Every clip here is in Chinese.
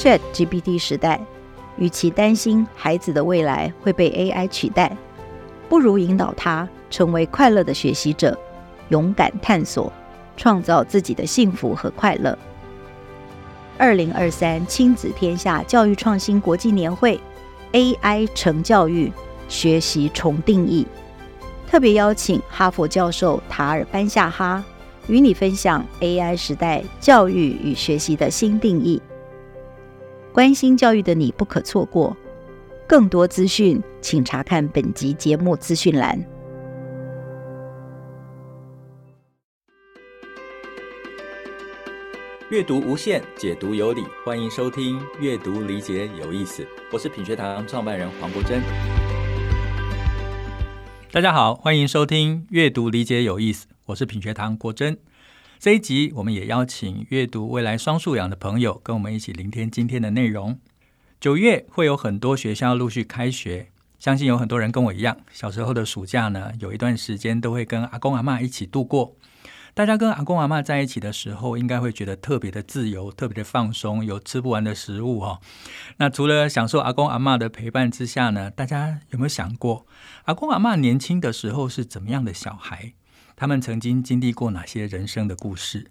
ChatGPT 时代，与其担心孩子的未来会被 AI 取代，不如引导他成为快乐的学习者，勇敢探索，创造自己的幸福和快乐。二零二三亲子天下教育创新国际年会，AI 成教育，学习重定义。特别邀请哈佛教授塔尔班夏哈与你分享 AI 时代教育与学习的新定义。关心教育的你不可错过。更多资讯，请查看本集节目资讯栏。阅读无限，解读有理，欢迎收听《阅读理解有意思》，我是品学堂创办人黄国珍。大家好，欢迎收听《阅读理解有意思》，我是品学堂国珍。这一集，我们也邀请阅读未来双素养的朋友跟我们一起聆听今天的内容。九月会有很多学校陆续开学，相信有很多人跟我一样，小时候的暑假呢，有一段时间都会跟阿公阿嬷一起度过。大家跟阿公阿嬷在一起的时候，应该会觉得特别的自由，特别的放松，有吃不完的食物哦。那除了享受阿公阿嬷的陪伴之下呢，大家有没有想过，阿公阿嬷年轻的时候是怎么样的小孩？他们曾经经历过哪些人生的故事？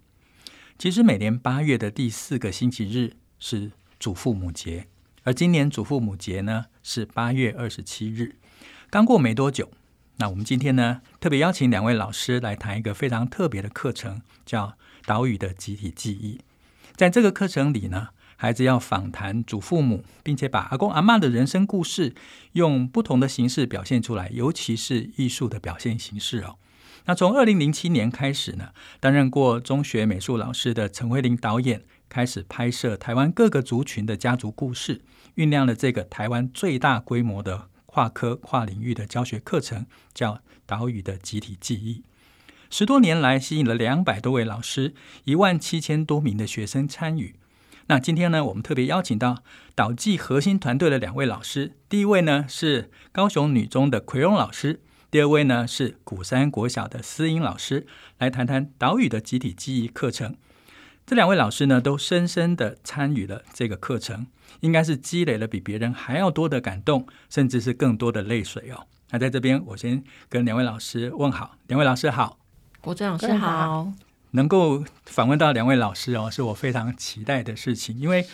其实每年八月的第四个星期日是祖父母节，而今年祖父母节呢是八月二十七日，刚过没多久。那我们今天呢，特别邀请两位老师来谈一个非常特别的课程，叫《岛屿的集体记忆》。在这个课程里呢，孩子要访谈祖父母，并且把阿公阿嬷的人生故事用不同的形式表现出来，尤其是艺术的表现形式哦。那从二零零七年开始呢，担任过中学美术老师的陈慧玲导演开始拍摄台湾各个族群的家族故事，酝酿了这个台湾最大规模的。跨科跨领域的教学课程叫《岛屿的集体记忆》，十多年来吸引了两百多位老师，一万七千多名的学生参与。那今天呢，我们特别邀请到岛记核心团队的两位老师，第一位呢是高雄女中的奎荣老师，第二位呢是古山国小的思英老师，来谈谈《岛屿的集体记忆》课程。这两位老师呢，都深深的参与了这个课程，应该是积累了比别人还要多的感动，甚至是更多的泪水哦。那在这边，我先跟两位老师问好，两位老师好，国珍老师好。能够访问到两位老师哦，是我非常期待的事情，因为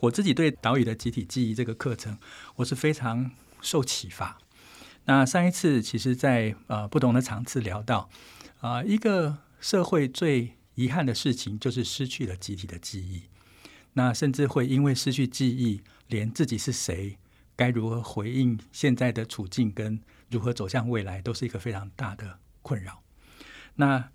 我自己对岛屿的集体记忆这个课程，我是非常受启发。那上一次其实在，呃不同的场次聊到啊、一个社会最遗憾的事情就是失去了集体的记忆，那甚至会因为失去记忆，连自己是谁、该如何回应现在的处境跟如何走向未来，都是一个非常大的困扰。那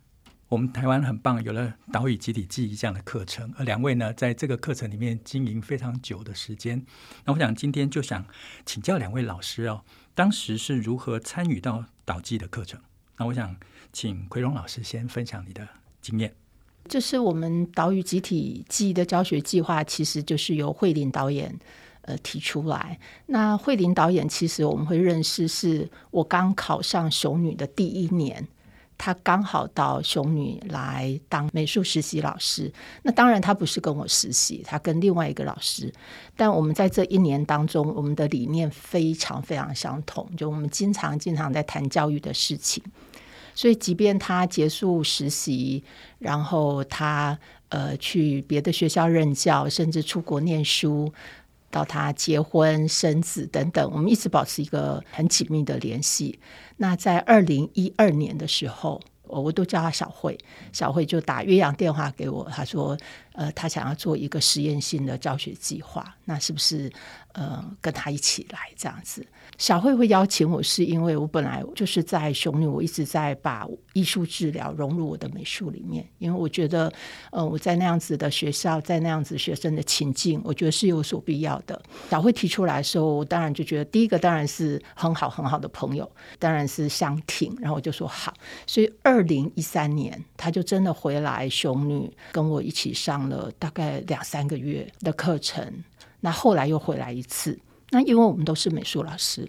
我们台湾很棒，有了岛屿集体记忆这样的课程，而两位呢，在这个课程里面经营非常久的时间。那我想今天就想请教两位老师哦，当时是如何参与到导记的课程？那我想请奎荣老师先分享你的经验。这是我们岛屿集体记忆的教学计划，其实就是由慧玲导演呃提出来。那慧玲导演其实我们会认识，是我刚考上熊女的第一年，他刚好到雄女来当美术实习老师。那当然他不是跟我实习，他跟另外一个老师。但我们在这一年当中，我们的理念非常非常相同，就我们经常经常在谈教育的事情。所以，即便他结束实习，然后他呃去别的学校任教，甚至出国念书，到他结婚生子等等，我们一直保持一个很紧密的联系。那在二零一二年的时候，我我都叫他小慧，小慧就打岳阳电话给我，他说，呃，他想要做一个实验性的教学计划，那是不是呃跟他一起来这样子？小慧会邀请我，是因为我本来就是在雄女，我一直在把艺术治疗融入我的美术里面，因为我觉得，呃，我在那样子的学校，在那样子学生的情境，我觉得是有所必要的。小慧提出来的时候，我当然就觉得，第一个当然是很好很好的朋友，当然是相挺，然后我就说好。所以二零一三年，他就真的回来雄女，跟我一起上了大概两三个月的课程。那后来又回来一次。那因为我们都是美术老师，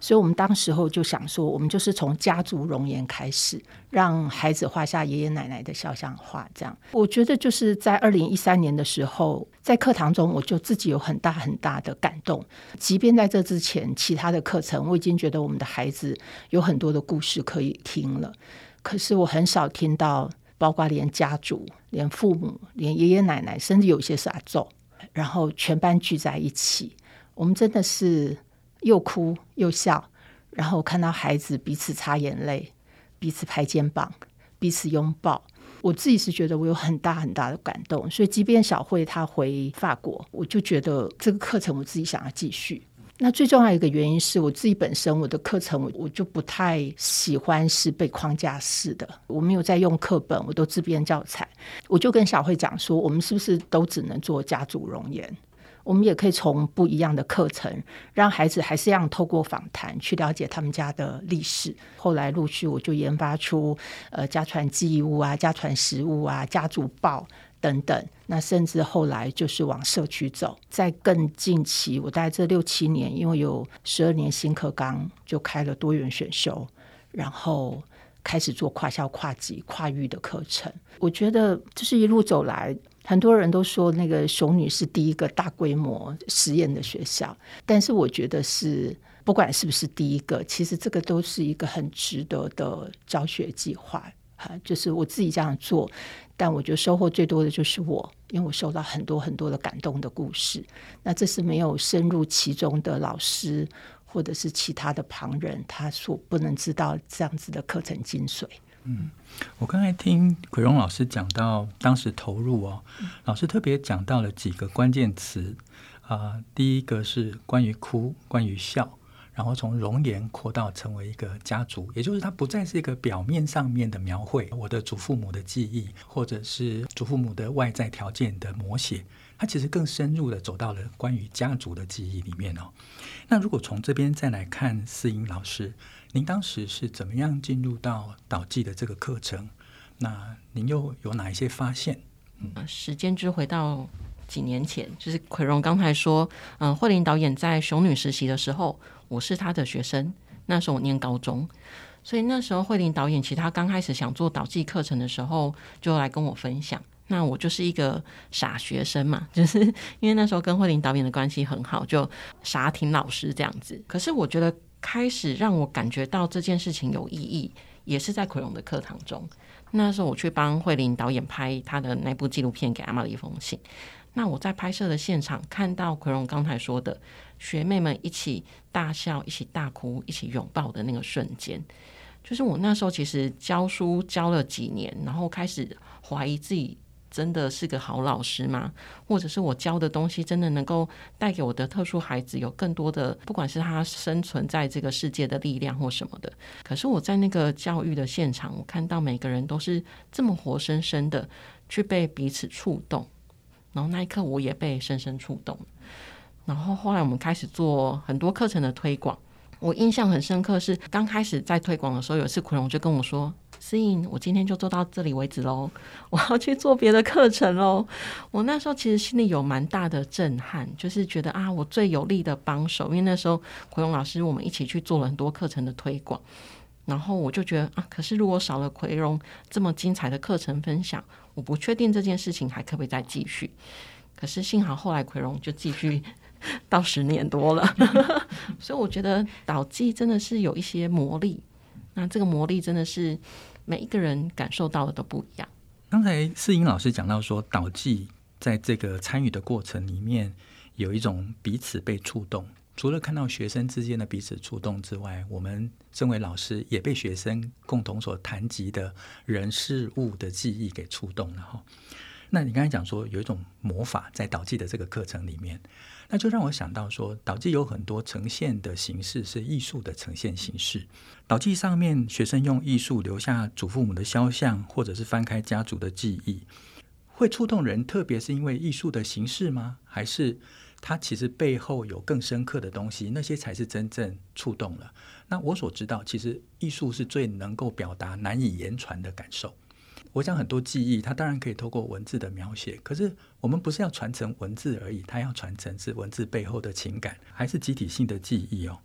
所以我们当时候就想说，我们就是从家族容颜开始，让孩子画下爷爷奶奶的肖像画。这样，我觉得就是在二零一三年的时候，在课堂中，我就自己有很大很大的感动。即便在这之前，其他的课程，我已经觉得我们的孩子有很多的故事可以听了，可是我很少听到，包括连家族、连父母、连爷爷奶奶，甚至有些是阿祖，然后全班聚在一起，我们真的是。又哭又笑，然后看到孩子彼此擦眼泪，彼此拍肩膀，彼此拥抱。我自己是觉得我有很大很大的感动，所以即便小慧她回法国，我就觉得这个课程我自己想要继续。那最重要一个原因是我自己本身我的课程我我就不太喜欢是被框架式的，我没有在用课本，我都自编教材。我就跟小慧讲说，我们是不是都只能做家族容颜？我们也可以从不一样的课程，让孩子还是一样透过访谈去了解他们家的历史。后来陆续我就研发出呃家传记忆物啊、家传食物啊、家族报等等。那甚至后来就是往社区走。在更近期，我大概这六七年，因为有十二年新课纲，就开了多元选修，然后开始做跨校、跨级、跨域的课程。我觉得这是一路走来。很多人都说那个熊女是第一个大规模实验的学校，但是我觉得是不管是不是第一个，其实这个都是一个很值得的教学计划。哈，就是我自己这样做，但我觉得收获最多的就是我，因为我收到很多很多的感动的故事。那这是没有深入其中的老师或者是其他的旁人，他所不能知道这样子的课程精髓。嗯，我刚才听奎荣老师讲到当时投入哦，老师特别讲到了几个关键词啊、呃，第一个是关于哭，关于笑，然后从容颜扩到成为一个家族，也就是它不再是一个表面上面的描绘，我的祖父母的记忆，或者是祖父母的外在条件的摹写，它其实更深入的走到了关于家族的记忆里面哦。那如果从这边再来看思颖老师。您当时是怎么样进入到导记的这个课程？那您又有哪一些发现？嗯，时间就回到几年前，就是奎荣刚才说，嗯，慧玲导演在雄女实习的时候，我是他的学生，那时候我念高中，所以那时候慧玲导演其实他刚开始想做导记课程的时候，就来跟我分享。那我就是一个傻学生嘛，就是因为那时候跟慧玲导演的关系很好，就傻听老师这样子。可是我觉得。开始让我感觉到这件事情有意义，也是在奎荣的课堂中。那时候我去帮慧玲导演拍他的那部纪录片《给阿嬷的一封信》。那我在拍摄的现场看到奎荣刚才说的学妹们一起大笑、一起大哭、一起拥抱的那个瞬间，就是我那时候其实教书教了几年，然后开始怀疑自己。真的是个好老师吗？或者是我教的东西真的能够带给我的特殊孩子有更多的，不管是他生存在这个世界的力量或什么的。可是我在那个教育的现场，我看到每个人都是这么活生生的去被彼此触动，然后那一刻我也被深深触动。然后后来我们开始做很多课程的推广，我印象很深刻是刚开始在推广的时候，有一次奎荣就跟我说。思颖，我今天就做到这里为止喽，我要去做别的课程喽。我那时候其实心里有蛮大的震撼，就是觉得啊，我最有力的帮手，因为那时候奎荣老师我们一起去做了很多课程的推广，然后我就觉得啊，可是如果少了奎荣这么精彩的课程分享，我不确定这件事情还可不可以再继续。可是幸好后来奎荣就继续 到十年多了，所以我觉得导记真的是有一些魔力，那这个魔力真的是。每一个人感受到的都不一样。刚才思颖老师讲到说，导记在这个参与的过程里面，有一种彼此被触动。除了看到学生之间的彼此触动之外，我们身为老师也被学生共同所谈及的人事物的记忆给触动了哈。那你刚才讲说有一种魔法在导记的这个课程里面。那就让我想到说，导记有很多呈现的形式是艺术的呈现形式。导记上面，学生用艺术留下祖父母的肖像，或者是翻开家族的记忆，会触动人。特别是因为艺术的形式吗？还是它其实背后有更深刻的东西？那些才是真正触动了。那我所知道，其实艺术是最能够表达难以言传的感受。我想很多记忆，它当然可以透过文字的描写，可是我们不是要传承文字而已，它要传承是文字背后的情感，还是集体性的记忆哦。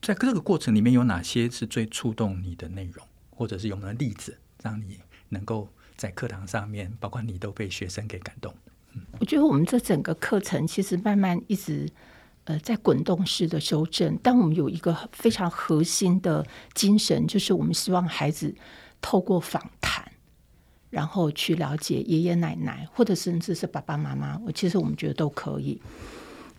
在这个过程里面，有哪些是最触动你的内容，或者是有没有例子让你能够在课堂上面，包括你都被学生给感动？嗯，我觉得我们这整个课程其实慢慢一直呃在滚动式的修正，但我们有一个非常核心的精神，就是我们希望孩子透过访谈，然后去了解爷爷奶奶，或者甚至是爸爸妈妈，我其实我们觉得都可以。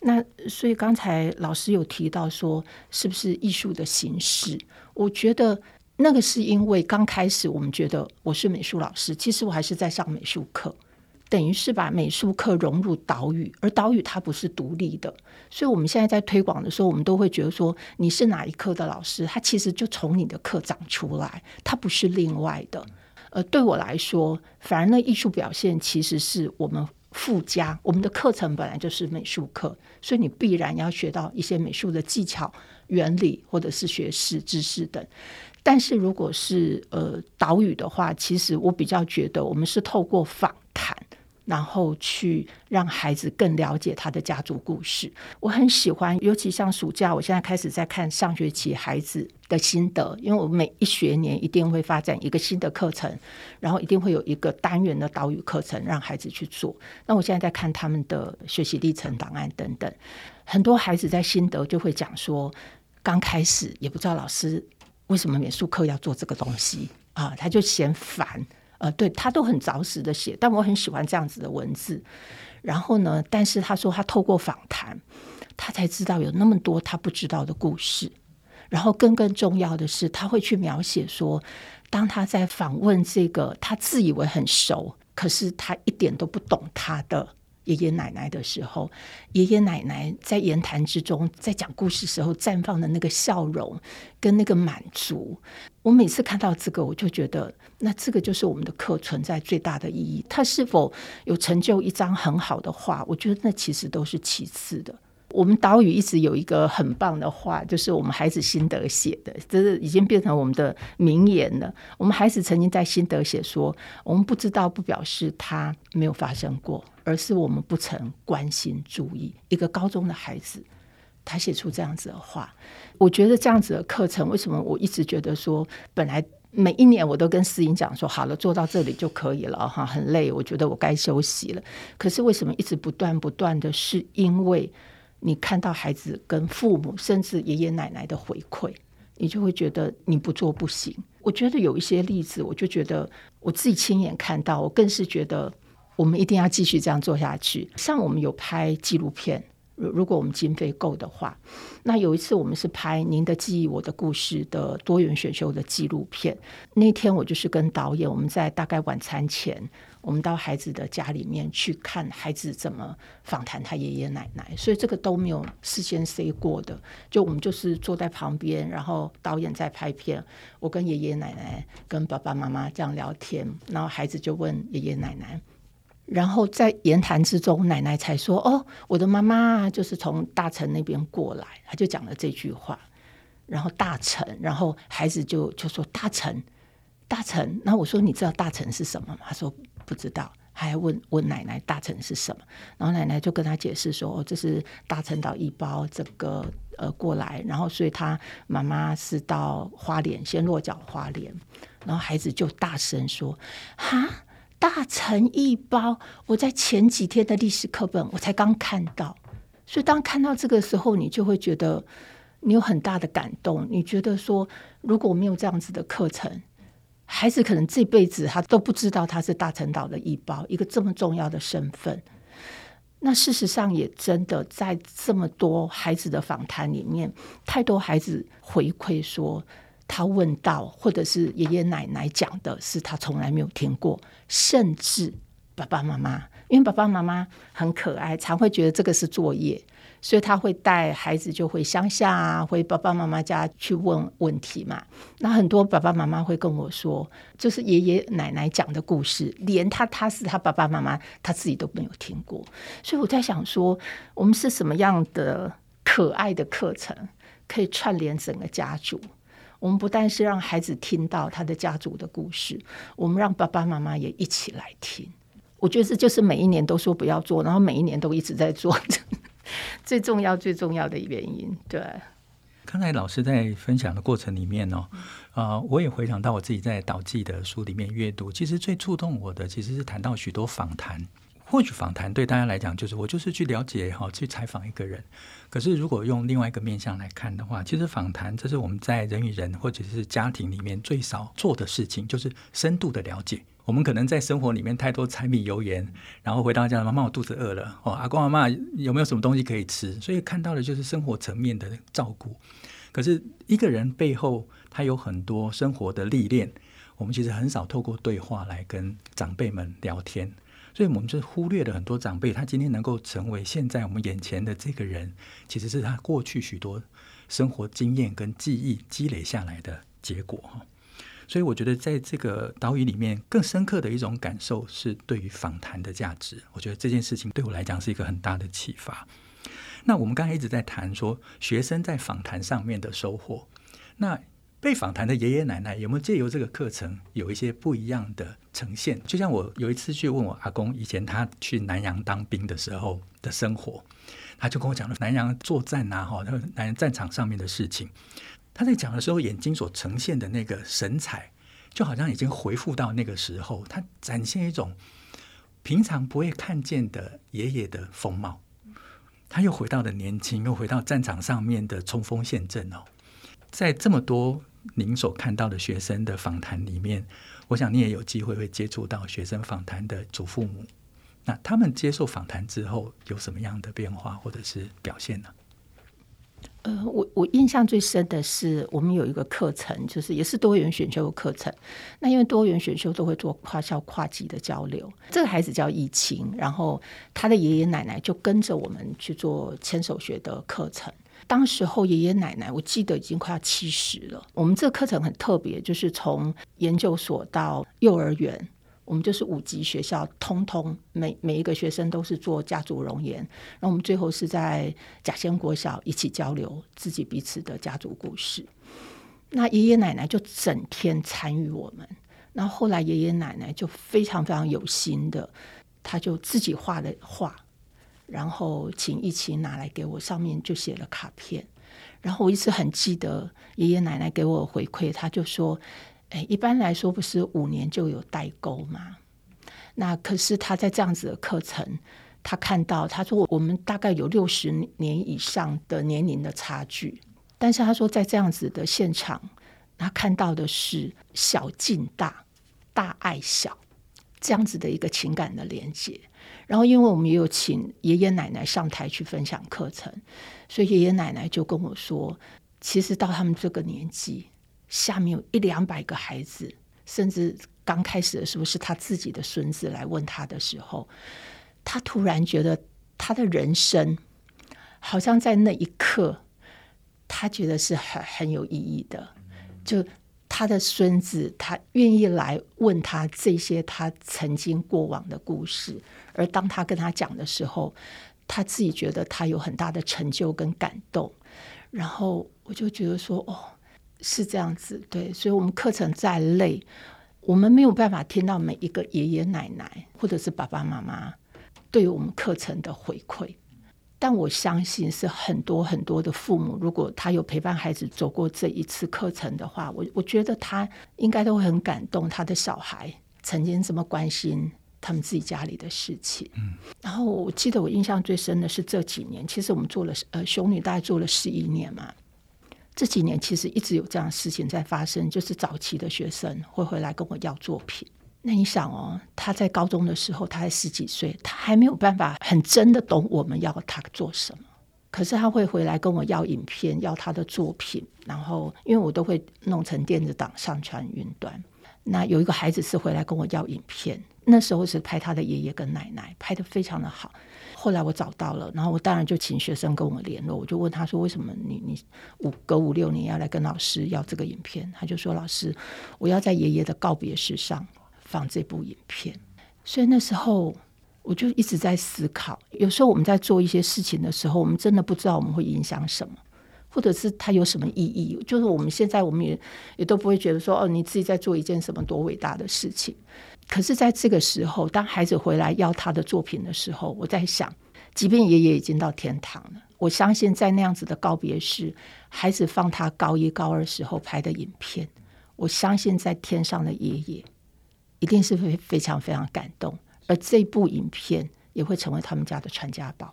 那所以刚才老师有提到说，是不是艺术的形式？我觉得那个是因为刚开始我们觉得我是美术老师，其实我还是在上美术课，等于是把美术课融入岛屿，而岛屿它不是独立的。所以我们现在在推广的时候，我们都会觉得说，你是哪一科的老师，他其实就从你的课长出来，他不是另外的。呃，对我来说，反而那艺术表现其实是我们。附加我们的课程本来就是美术课，所以你必然要学到一些美术的技巧、原理或者是学识知识等。但是如果是呃岛屿的话，其实我比较觉得我们是透过访谈。然后去让孩子更了解他的家族故事，我很喜欢。尤其像暑假，我现在开始在看上学期孩子的心得，因为我每一学年一定会发展一个新的课程，然后一定会有一个单元的岛屿课程让孩子去做。那我现在在看他们的学习历程档案等等，很多孩子在心得就会讲说，刚开始也不知道老师为什么美术课要做这个东西啊，他就嫌烦。呃，对，他都很着实的写，但我很喜欢这样子的文字。然后呢，但是他说他透过访谈，他才知道有那么多他不知道的故事。然后更更重要的是，他会去描写说，当他在访问这个他自以为很熟，可是他一点都不懂他的。爷爷奶奶的时候，爷爷奶奶在言谈之中，在讲故事时候绽放的那个笑容跟那个满足，我每次看到这个，我就觉得，那这个就是我们的课存在最大的意义。他是否有成就一张很好的画，我觉得那其实都是其次的。我们岛屿一直有一个很棒的话，就是我们孩子心得写的，这是已经变成我们的名言了。我们孩子曾经在心得写说：“我们不知道，不表示他没有发生过，而是我们不曾关心注意。”一个高中的孩子，他写出这样子的话，我觉得这样子的课程，为什么我一直觉得说，本来每一年我都跟思颖讲说：“好了，做到这里就可以了，哈，很累，我觉得我该休息了。”可是为什么一直不断不断的是因为？你看到孩子跟父母，甚至爷爷奶奶的回馈，你就会觉得你不做不行。我觉得有一些例子，我就觉得我自己亲眼看到，我更是觉得我们一定要继续这样做下去。像我们有拍纪录片。如如果我们经费够的话，那有一次我们是拍《您的记忆，我的故事》的多元选秀的纪录片。那天我就是跟导演，我们在大概晚餐前，我们到孩子的家里面去看孩子怎么访谈他爷爷奶奶，所以这个都没有事先 say 过的。就我们就是坐在旁边，然后导演在拍片，我跟爷爷奶奶、跟爸爸妈妈这样聊天，然后孩子就问爷爷奶奶。然后在言谈之中，奶奶才说：“哦，我的妈妈就是从大城那边过来。”他就讲了这句话。然后大城，然后孩子就就说：“大城，大城。”那我说：“你知道大城是什么吗？”他说：“不知道。”还问问奶奶：“大城是什么？”然后奶奶就跟他解释说：“哦，这是大陈岛一包这个呃过来，然后所以他妈妈是到花莲先落脚花莲。”然后孩子就大声说：“哈！”大陈一包，我在前几天的历史课本我才刚看到，所以当看到这个时候，你就会觉得你有很大的感动。你觉得说，如果没有这样子的课程，孩子可能这辈子他都不知道他是大陈岛的一胞，一个这么重要的身份。那事实上也真的在这么多孩子的访谈里面，太多孩子回馈说。他问到，或者是爷爷奶奶讲的是他从来没有听过，甚至爸爸妈妈，因为爸爸妈妈很可爱，常会觉得这个是作业，所以他会带孩子就回乡下啊，回爸爸妈妈家去问问题嘛。那很多爸爸妈妈会跟我说，就是爷爷奶奶讲的故事，连他他是他爸爸妈妈他自己都没有听过。所以我在想说，我们是什么样的可爱的课程，可以串联整个家族？我们不但是让孩子听到他的家族的故事，我们让爸爸妈妈也一起来听。我觉得这就是每一年都说不要做，然后每一年都一直在做，最重要最重要的原因。对，刚才老师在分享的过程里面哦，啊、呃，我也回想到我自己在导记的书里面阅读，其实最触动我的其实是谈到许多访谈。或许访谈对大家来讲，就是我就是去了解哈，去采访一个人。可是如果用另外一个面向来看的话，其实访谈这是我们在人与人或者是家庭里面最少做的事情，就是深度的了解。我们可能在生活里面太多柴米油盐，然后回到家，妈妈我肚子饿了哦，阿公阿嬷有没有什么东西可以吃？所以看到的就是生活层面的照顾。可是一个人背后他有很多生活的历练，我们其实很少透过对话来跟长辈们聊天。所以我们就忽略了很多长辈，他今天能够成为现在我们眼前的这个人，其实是他过去许多生活经验跟记忆积累下来的结果哈。所以我觉得在这个岛屿里面，更深刻的一种感受是对于访谈的价值。我觉得这件事情对我来讲是一个很大的启发。那我们刚才一直在谈说学生在访谈上面的收获，那。被访谈的爷爷奶奶有没有借由这个课程有一些不一样的呈现？就像我有一次去问我阿公，以前他去南洋当兵的时候的生活，他就跟我讲了南洋作战啊，哈，南洋战场上面的事情。他在讲的时候，眼睛所呈现的那个神采，就好像已经回复到那个时候，他展现一种平常不会看见的爷爷的风貌。他又回到了年轻，又回到战场上面的冲锋陷阵哦，在这么多。您所看到的学生的访谈里面，我想你也有机会会接触到学生访谈的祖父母。那他们接受访谈之后有什么样的变化或者是表现呢？呃，我我印象最深的是，我们有一个课程，就是也是多元选修的课程。那因为多元选修都会做跨校跨级的交流，这个孩子叫易清，然后他的爷爷奶奶就跟着我们去做牵手学的课程。当时候爷爷奶奶，我记得已经快要七十了。我们这个课程很特别，就是从研究所到幼儿园，我们就是五级学校，通通每每一个学生都是做家族容颜。然后我们最后是在甲仙国小一起交流自己彼此的家族故事。那爷爷奶奶就整天参与我们。然后后来爷爷奶奶就非常非常有心的，他就自己画了画。然后请一起拿来给我，上面就写了卡片。然后我一直很记得爷爷奶奶给我回馈，他就说：“哎，一般来说不是五年就有代沟吗？那可是他在这样子的课程，他看到他说我们大概有六十年以上的年龄的差距，但是他说在这样子的现场，他看到的是小敬大，大爱小这样子的一个情感的连接。”然后，因为我们也有请爷爷奶奶上台去分享课程，所以爷爷奶奶就跟我说，其实到他们这个年纪，下面有一两百个孩子，甚至刚开始的时候是他自己的孙子来问他的时候，他突然觉得他的人生好像在那一刻，他觉得是很很有意义的，就。他的孙子，他愿意来问他这些他曾经过往的故事，而当他跟他讲的时候，他自己觉得他有很大的成就跟感动。然后我就觉得说，哦，是这样子，对。所以，我们课程再累，我们没有办法听到每一个爷爷奶奶或者是爸爸妈妈对于我们课程的回馈。但我相信是很多很多的父母，如果他有陪伴孩子走过这一次课程的话，我我觉得他应该都会很感动。他的小孩曾经这么关心他们自己家里的事情。嗯，然后我记得我印象最深的是这几年，其实我们做了呃雄女大概做了十一年嘛，这几年其实一直有这样的事情在发生，就是早期的学生会回来跟我要作品。那你想哦，他在高中的时候，他才十几岁，他还没有办法很真的懂我们要他做什么。可是他会回来跟我要影片，要他的作品，然后因为我都会弄成电子档上传云端。那有一个孩子是回来跟我要影片，那时候是拍他的爷爷跟奶奶，拍得非常的好。后来我找到了，然后我当然就请学生跟我联络，我就问他说：“为什么你你五隔五六年要来跟老师要这个影片？”他就说：“老师，我要在爷爷的告别式上。”放这部影片，所以那时候我就一直在思考。有时候我们在做一些事情的时候，我们真的不知道我们会影响什么，或者是它有什么意义。就是我们现在我们也也都不会觉得说，哦，你自己在做一件什么多伟大的事情。可是在这个时候，当孩子回来要他的作品的时候，我在想，即便爷爷已经到天堂了，我相信在那样子的告别式，孩子放他高一高二时候拍的影片，我相信在天上的爷爷一定是会非常非常感动，而这部影片也会成为他们家的传家宝。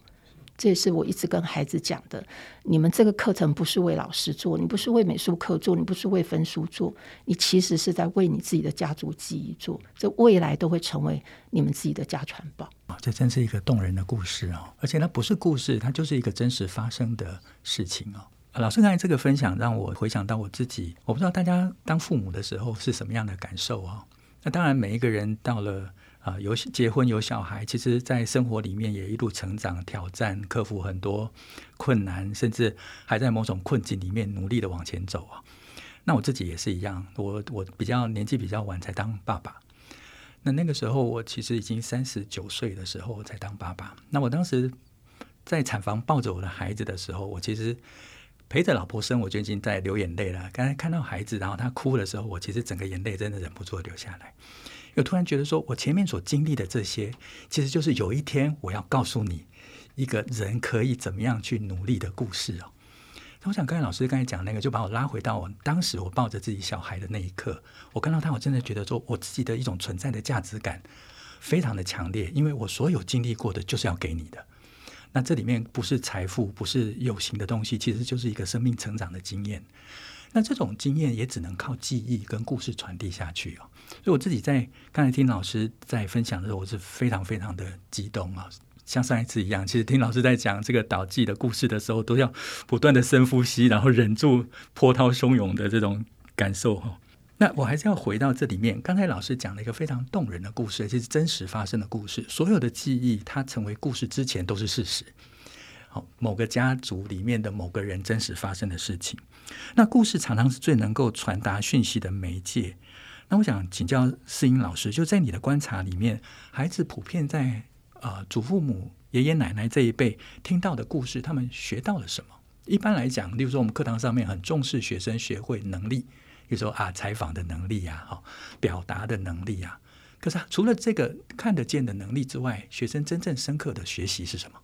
这也是我一直跟孩子讲的，你们这个课程不是为老师做，你不是为美术课做，你不是为分数做，你其实是在为你自己的家族记忆做，这未来都会成为你们自己的家传宝啊。这真是一个动人的故事哦，而且它不是故事，它就是一个真实发生的事情哦。老师刚才这个分享让我回想到我自己，我不知道大家当父母的时候是什么样的感受哦。那当然，每一个人到了。啊，有结婚有小孩，其实，在生活里面也一路成长、挑战、克服很多困难，甚至还在某种困境里面努力的往前走啊。那我自己也是一样，我我比较年纪比较晚才当爸爸。那那个时候，我其实已经三十九岁的时候才当爸爸。那我当时在产房抱着我的孩子的时候，我其实陪着老婆生，我就已经在流眼泪了。刚才看到孩子，然后他哭的时候，我其实整个眼泪真的忍不住流下来。又突然觉得说，我前面所经历的这些，其实就是有一天我要告诉你，一个人可以怎么样去努力的故事哦。那我想，刚才老师刚才讲那个，就把我拉回到我当时我抱着自己小孩的那一刻，我看到他，我真的觉得说，我自己的一种存在的价值感非常的强烈，因为我所有经历过的，就是要给你的。那这里面不是财富，不是有形的东西，其实就是一个生命成长的经验。那这种经验也只能靠记忆跟故事传递下去哦。所以我自己在刚才听老师在分享的时候，我是非常非常的激动啊，像上一次一样。其实听老师在讲这个岛记的故事的时候，都要不断的深呼吸，然后忍住波涛汹涌的这种感受哈。那我还是要回到这里面，刚才老师讲了一个非常动人的故事，而且是真实发生的故事。所有的记忆，它成为故事之前都是事实。好，某个家族里面的某个人真实发生的事情。那故事常常是最能够传达讯息的媒介。那我想请教世英老师，就在你的观察里面，孩子普遍在呃祖父母、爷爷奶奶这一辈听到的故事，他们学到了什么？一般来讲，例如说我们课堂上面很重视学生学会能力，比如说啊采访的能力呀，哈表达的能力呀。可是除了这个看得见的能力之外，学生真正深刻的学习是什么？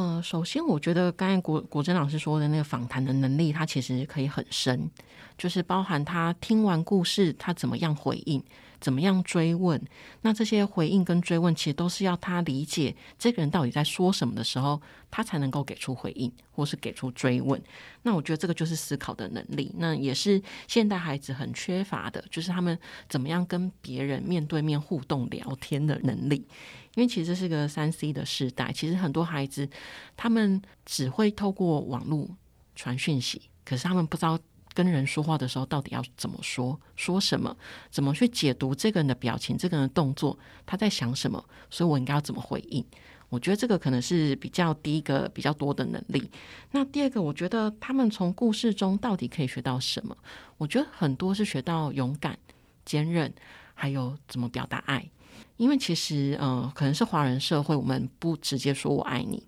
嗯，首先我觉得刚才国国珍老师说的那个访谈的能力，他其实可以很深，就是包含他听完故事，他怎么样回应。怎么样追问？那这些回应跟追问，其实都是要他理解这个人到底在说什么的时候，他才能够给出回应，或是给出追问。那我觉得这个就是思考的能力，那也是现代孩子很缺乏的，就是他们怎么样跟别人面对面互动聊天的能力。因为其实是个三 C 的时代，其实很多孩子他们只会透过网络传讯息，可是他们不知道。跟人说话的时候，到底要怎么说？说什么？怎么去解读这个人的表情、这个人的动作？他在想什么？所以我应该要怎么回应？我觉得这个可能是比较第一个比较多的能力。那第二个，我觉得他们从故事中到底可以学到什么？我觉得很多是学到勇敢、坚韧，还有怎么表达爱。因为其实，嗯、可能是华人社会，我们不直接说我爱你。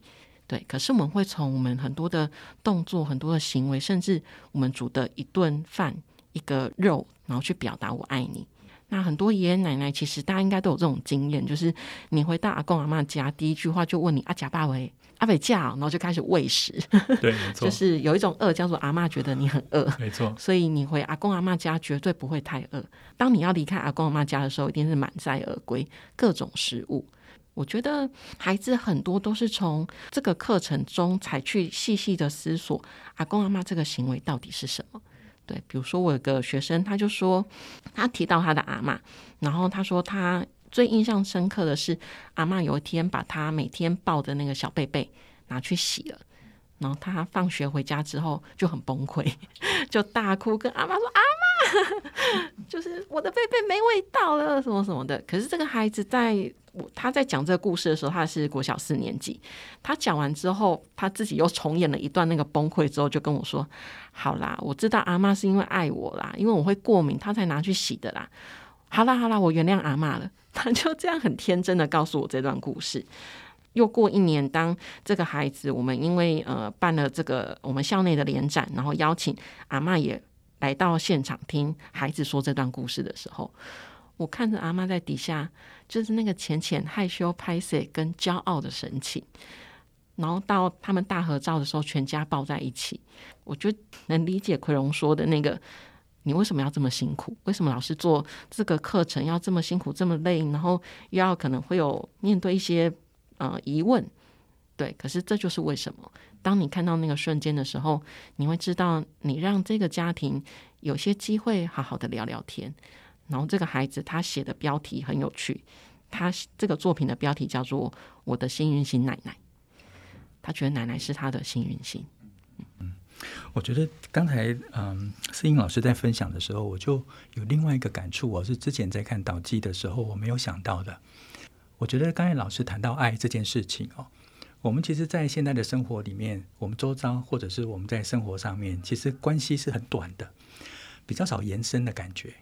对，可是我们会从我们很多的动作、很多的行为，甚至我们煮的一顿饭、一个肉，然后去表达我爱你。那很多爷爷奶奶，其实大家应该都有这种经验，就是你回到阿公阿妈家，第一句话就问你阿甲爸为阿北叫，然后就开始喂食。对，没错，就是有一种饿叫做阿嬷觉得你很饿，没错。所以你回阿公阿妈家绝对不会太饿。当你要离开阿公阿妈家的时候，一定是满载而归，各种食物。我觉得孩子很多都是从这个课程中才去细细的思索阿公阿妈这个行为到底是什么。对，比如说我有个学生，他就说他提到他的阿妈，然后他说他最印象深刻的是阿妈有一天把他每天抱的那个小贝贝拿去洗了，然后他放学回家之后就很崩溃，就大哭跟阿妈说阿妈。就是我的贝贝没味道了，什么什么的。可是这个孩子在他在讲这个故事的时候，他是国小四年级。他讲完之后，他自己又重演了一段那个崩溃之后，就跟我说：“好啦，我知道阿妈是因为爱我啦，因为我会过敏，他才拿去洗的啦。好啦好啦，我原谅阿妈了。”他就这样很天真的告诉我这段故事。又过一年，当这个孩子我们因为呃办了这个我们校内的联展，然后邀请阿妈也。来到现场听孩子说这段故事的时候，我看着阿妈在底下，就是那个浅浅害羞、拍谢跟骄傲的神情。然后到他们大合照的时候，全家抱在一起，我就能理解奎荣说的那个，你为什么要这么辛苦？为什么老师做这个课程要这么辛苦、这么累？然后又要可能会有面对一些呃疑问，对，可是这就是为什么。当你看到那个瞬间的时候，你会知道，你让这个家庭有些机会好好的聊聊天。然后这个孩子他写的标题很有趣，他这个作品的标题叫做《我的幸运星奶奶》，他觉得奶奶是他的幸运星。嗯，我觉得刚才嗯，思颖老师在分享的时候，我就有另外一个感触，我是之前在看导记的时候我没有想到的。我觉得刚才老师谈到爱这件事情哦。我们其实，在现在的生活里面，我们周遭或者是我们在生活上面，其实关系是很短的，比较少延伸的感觉。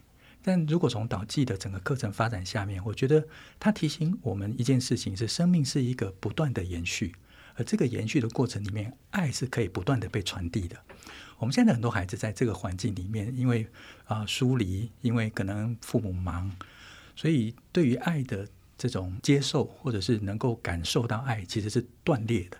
但如果从导记的整个课程发展下面，我觉得它提醒我们一件事情是：生命是一个不断的延续，而这个延续的过程里面，爱是可以不断的被传递的。我们现在很多孩子在这个环境里面，因为啊疏离，因为可能父母忙，所以对于爱的。这种接受或者是能够感受到爱，其实是断裂的。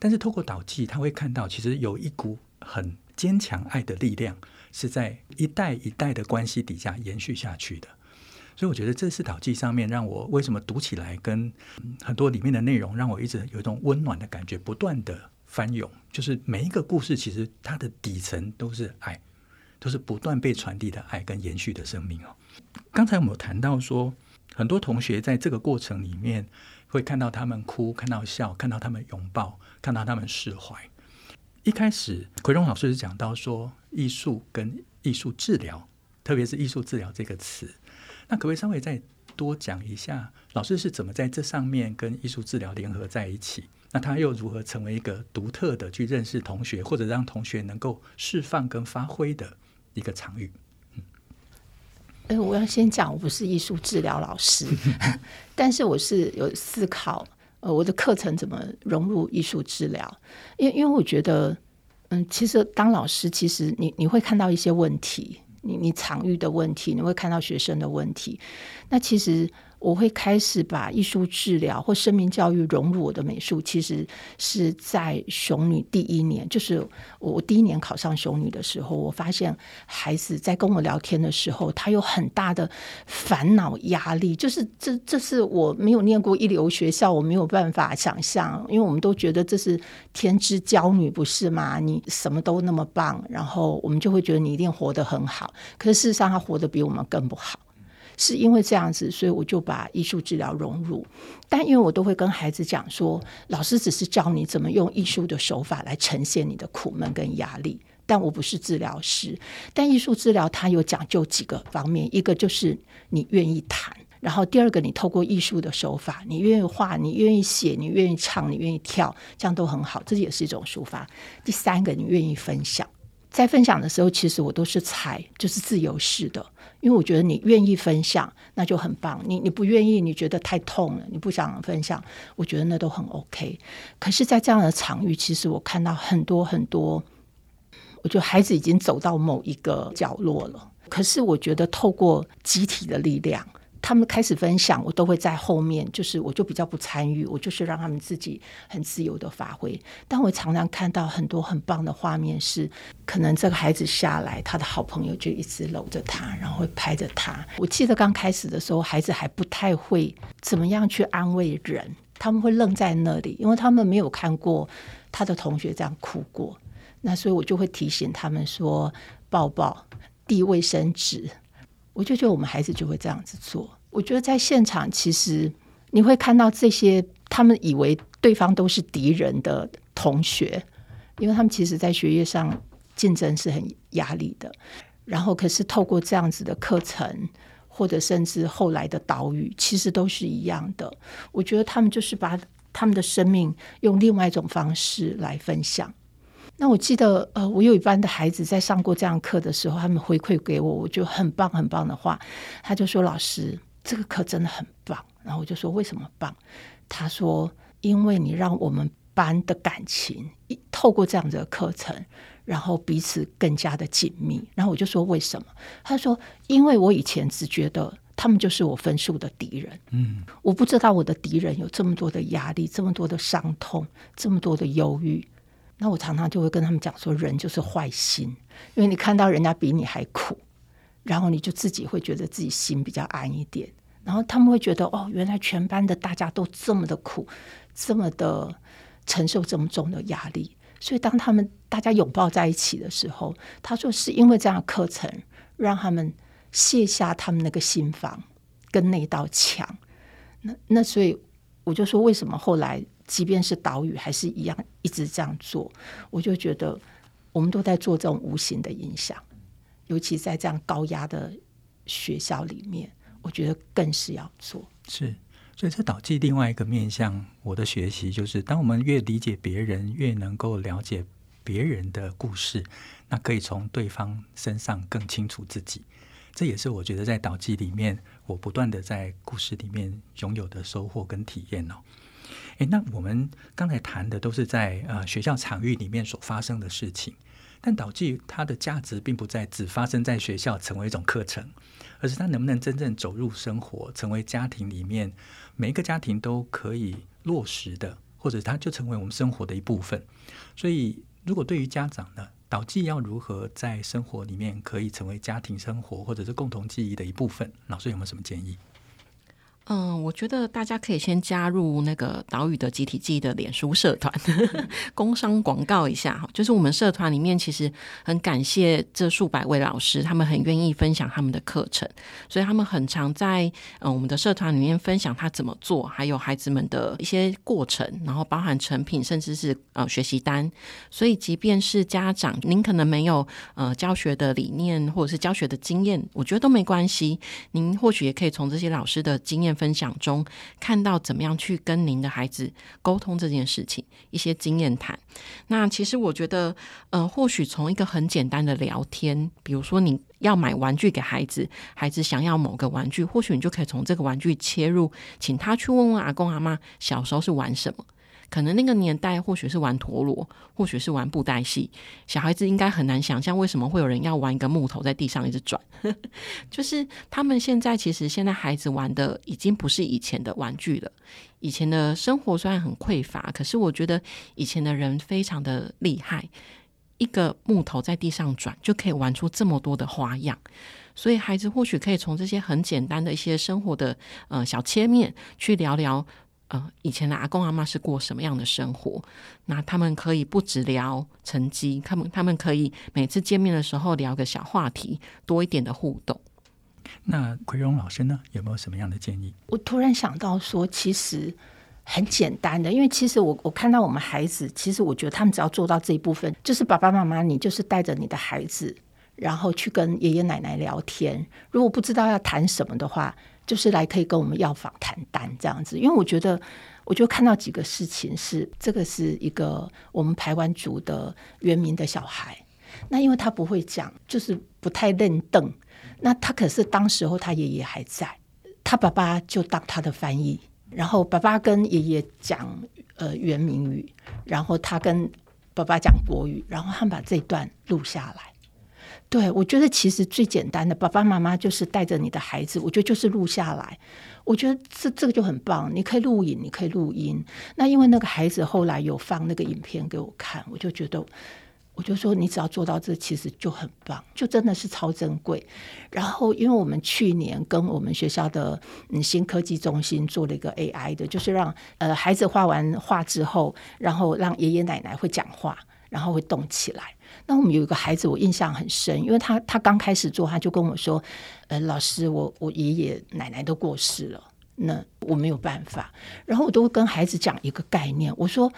但是透过导记，他会看到其实有一股很坚强爱的力量，是在一代一代的关系底下延续下去的。所以我觉得这是导记上面让我为什么读起来跟很多里面的内容，让我一直有一种温暖的感觉，不断的翻涌。就是每一个故事，其实它的底层都是爱，都是不断被传递的爱跟延续的生命哦。刚才我们有谈到说。很多同学在这个过程里面会看到他们哭，看到笑，看到他们拥抱，看到他们释怀。一开始，奎荣老师是讲到说，艺术跟艺术治疗，特别是艺术治疗这个词，那可不可以稍微再多讲一下，老师是怎么在这上面跟艺术治疗联合在一起？那他又如何成为一个独特的去认识同学，或者让同学能够释放跟发挥的一个场域？哎，我要先讲，我不是艺术治疗老师，但是我是有思考，呃，我的课程怎么融入艺术治疗？因为因为我觉得，嗯，其实当老师，其实你你会看到一些问题，你你场域的问题，你会看到学生的问题，那其实。我会开始把艺术治疗或生命教育融入我的美术，其实是在熊女第一年，就是我第一年考上熊女的时候，我发现孩子在跟我聊天的时候，他有很大的烦恼压力，就是这这是我没有念过一流学校，我没有办法想象，因为我们都觉得这是天之骄女，不是吗？你什么都那么棒，然后我们就会觉得你一定活得很好，可是事实上他活得比我们更不好。是因为这样子，所以我就把艺术治疗融入。但因为我都会跟孩子讲说，老师只是教你怎么用艺术的手法来呈现你的苦闷跟压力，但我不是治疗师。但艺术治疗它有讲究几个方面，一个就是你愿意谈，然后第二个你透过艺术的手法，你愿意画，你愿意写，你愿意唱，你愿意跳，这样都很好，这也是一种抒发。第三个，你愿意分享。在分享的时候，其实我都是采就是自由式的，因为我觉得你愿意分享，那就很棒。你你不愿意，你觉得太痛了，你不想分享，我觉得那都很 OK。可是，在这样的场域，其实我看到很多很多，我觉得孩子已经走到某一个角落了。可是，我觉得透过集体的力量。他们开始分享，我都会在后面，就是我就比较不参与，我就是让他们自己很自由的发挥。但我常常看到很多很棒的画面是，是可能这个孩子下来，他的好朋友就一直搂着他，然后会拍着他。我记得刚开始的时候，孩子还不太会怎么样去安慰人，他们会愣在那里，因为他们没有看过他的同学这样哭过。那所以我就会提醒他们说：抱抱，递卫生纸。我就觉得我们孩子就会这样子做。我觉得在现场，其实你会看到这些他们以为对方都是敌人的同学，因为他们其实，在学业上竞争是很压力的。然后，可是透过这样子的课程，或者甚至后来的岛屿，其实都是一样的。我觉得他们就是把他们的生命用另外一种方式来分享。那我记得，呃，我有一班的孩子在上过这样课的时候，他们回馈给我，我觉得很棒很棒的话，他就说：“老师，这个课真的很棒。”然后我就说：“为什么棒？”他说：“因为你让我们班的感情透过这样子的课程，然后彼此更加的紧密。”然后我就说：“为什么？”他说：“因为我以前只觉得。”他们就是我分数的敌人。嗯，我不知道我的敌人有这么多的压力，这么多的伤痛，这么多的忧郁。那我常常就会跟他们讲说，人就是坏心，因为你看到人家比你还苦，然后你就自己会觉得自己心比较安一点。然后他们会觉得，哦，原来全班的大家都这么的苦，这么的承受这么重的压力。所以当他们大家拥抱在一起的时候，他说是因为这样课程让他们卸下他们那个心房跟那道墙。那那所以我就说，为什么后来？即便是岛屿，还是一样一直这样做，我就觉得我们都在做这种无形的影响，尤其在这样高压的学校里面，我觉得更是要做。是，所以这导致另外一个面向，我的学习就是，当我们越理解别人，越能够了解别人的故事，那可以从对方身上更清楚自己。这也是我觉得在导记里面，我不断的在故事里面拥有的收获跟体验哦。诶，那我们刚才谈的都是在呃学校场域里面所发生的事情，但导记它的价值并不在只发生在学校成为一种课程，而是它能不能真正走入生活，成为家庭里面每一个家庭都可以落实的，或者它就成为我们生活的一部分。所以，如果对于家长呢，导记要如何在生活里面可以成为家庭生活或者是共同记忆的一部分，老师有没有什么建议？嗯，我觉得大家可以先加入那个岛屿的集体记忆的脸书社团，工商广告一下哈。就是我们社团里面其实很感谢这数百位老师，他们很愿意分享他们的课程，所以他们很常在嗯我们的社团里面分享他怎么做，还有孩子们的一些过程，然后包含成品，甚至是呃学习单。所以即便是家长，您可能没有呃教学的理念或者是教学的经验，我觉得都没关系。您或许也可以从这些老师的经验。分享中看到怎么样去跟您的孩子沟通这件事情，一些经验谈。那其实我觉得，呃，或许从一个很简单的聊天，比如说你要买玩具给孩子，孩子想要某个玩具，或许你就可以从这个玩具切入，请他去问问阿公阿妈小时候是玩什么。可能那个年代或许是玩陀螺，或许是玩布袋戏，小孩子应该很难想象为什么会有人要玩一个木头在地上一直转。就是他们现在其实现在孩子玩的已经不是以前的玩具了。以前的生活虽然很匮乏，可是我觉得以前的人非常的厉害，一个木头在地上转就可以玩出这么多的花样。所以孩子或许可以从这些很简单的一些生活的呃小切面去聊聊。呃，以前的阿公阿妈是过什么样的生活？那他们可以不只聊成绩，他们他们可以每次见面的时候聊个小话题，多一点的互动。那奎荣老师呢，有没有什么样的建议？我突然想到说，其实很简单的，因为其实我我看到我们孩子，其实我觉得他们只要做到这一部分，就是爸爸妈妈，你就是带着你的孩子，然后去跟爷爷奶奶聊天。如果不知道要谈什么的话，就是来可以跟我们要访谈单这样子，因为我觉得，我就看到几个事情是，这个是一个我们台湾族的原民的小孩，那因为他不会讲，就是不太认邓，那他可是当时候他爷爷还在，他爸爸就当他的翻译，然后爸爸跟爷爷讲呃原民语，然后他跟爸爸讲国语，然后他们把这段录下来。对，我觉得其实最简单的，爸爸妈妈就是带着你的孩子，我觉得就是录下来。我觉得这这个就很棒，你可以录影，你可以录音。那因为那个孩子后来有放那个影片给我看，我就觉得，我就说你只要做到这，其实就很棒，就真的是超珍贵。然后，因为我们去年跟我们学校的嗯新科技中心做了一个 AI 的，就是让呃孩子画完画之后，然后让爷爷奶奶会讲话，然后会动起来。那我们有一个孩子，我印象很深，因为他他刚开始做，他就跟我说：“呃，老师，我我爷爷奶奶都过世了，那我没有办法。”然后我都会跟孩子讲一个概念，我说：“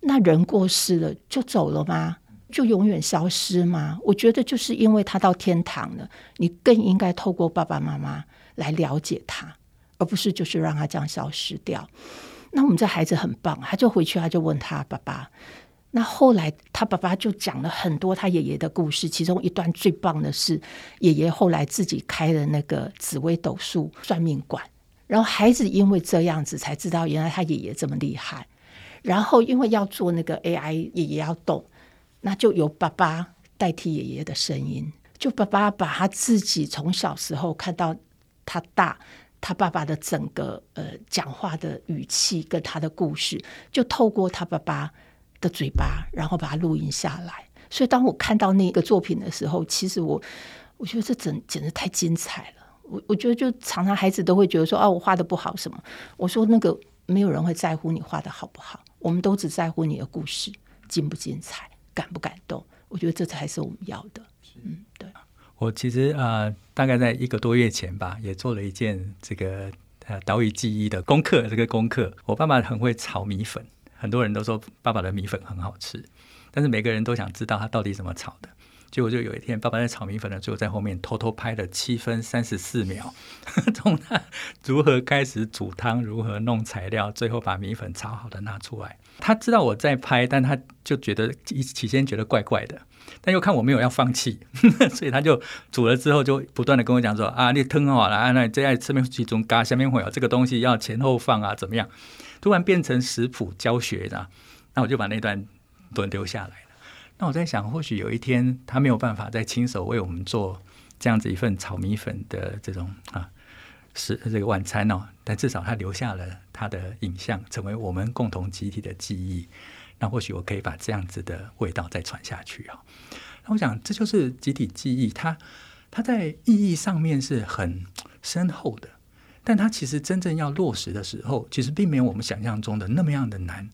那人过世了就走了吗？就永远消失吗？”我觉得就是因为他到天堂了，你更应该透过爸爸妈妈来了解他，而不是就是让他这样消失掉。那我们这孩子很棒，他就回去，他就问他爸爸。那后来，他爸爸就讲了很多他爷爷的故事，其中一段最棒的是，爷爷后来自己开了那个紫微斗数算命馆，然后孩子因为这样子才知道，原来他爷爷这么厉害。然后因为要做那个 AI，爷爷要动，那就由爸爸代替爷爷的声音，就爸爸把他自己从小时候看到他大，他爸爸的整个呃讲话的语气跟他的故事，就透过他爸爸的嘴巴，然后把它录音下来。所以当我看到那个作品的时候，其实我我觉得这整简直太精彩了。我我觉得就常常孩子都会觉得说啊，我画的不好什么。我说那个没有人会在乎你画的好不好，我们都只在乎你的故事精不精彩，感不感动。我觉得这才是我们要的。嗯，对。我其实呃，大概在一个多月前吧，也做了一件这个呃岛屿记忆的功课。这个功课，我爸爸很会炒米粉，很多人都说爸爸的米粉很好吃，但是每个人都想知道他到底怎么炒的。结果就有一天，爸爸在炒米粉的时候，在后面偷偷拍了七分三十四秒，从他如何开始煮汤，如何弄材料，最后把米粉炒好的拿出来。他知道我在拍，但他就觉得一起先觉得怪怪的，但又看我没有要放弃，所以他就煮了之后就不断的跟我讲说啊，你汤好了，啊那这样上面其中嘎下面会有这个东西要前后放啊，怎么样？突然变成食谱教学的，那我就把那段都留下来了。那我在想，或许有一天他没有办法再亲手为我们做这样子一份炒米粉的这种啊是这个晚餐哦，但至少他留下了他的影像，成为我们共同集体的记忆。那或许我可以把这样子的味道再传下去啊。那我想，这就是集体记忆，它它在意义上面是很深厚的，但它其实真正要落实的时候，其实并没有我们想象中的那么样的难。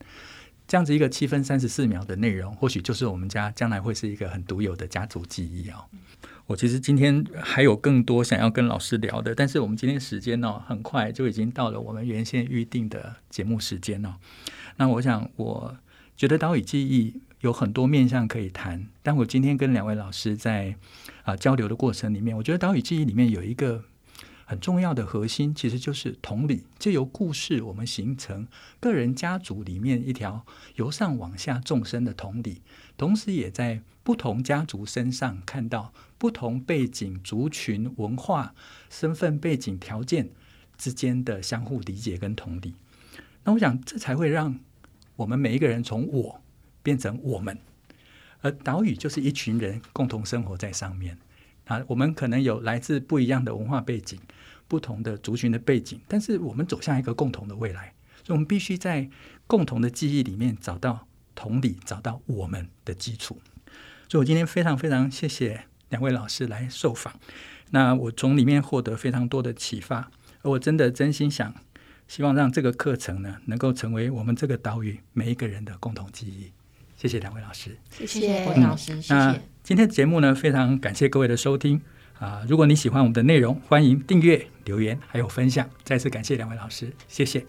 这样子一个七分三十四秒的内容，或许就是我们家将来会是一个很独有的家族记忆哦。我其实今天还有更多想要跟老师聊的，但是我们今天时间呢，很快就已经到了我们原先预定的节目时间哦。那我想，我觉得岛屿记忆有很多面向可以谈，但我今天跟两位老师在啊交流的过程里面，我觉得岛屿记忆里面有一个。很重要的核心其实就是同理，借由故事，我们形成个人家族里面一条由上往下纵深的同理，同时也在不同家族身上看到不同背景、族群、文化、身份背景条件之间的相互理解跟同理。那我想，这才会让我们每一个人从我变成我们，而岛屿就是一群人共同生活在上面。啊，我们可能有来自不一样的文化背景。不同的族群的背景，但是我们走向一个共同的未来，所以我们必须在共同的记忆里面找到同理，找到我们的基础。所以我今天非常非常谢谢两位老师来受访，那我从里面获得非常多的启发，而我真的真心想，希望让这个课程呢，能够成为我们这个岛屿每一个人的共同记忆。谢谢两位老师，谢谢郭老师，谢谢。那今天的节目呢，非常感谢各位的收听。啊，如果你喜欢我们的内容，欢迎订阅、留言还有分享。再次感谢两位老师，谢谢。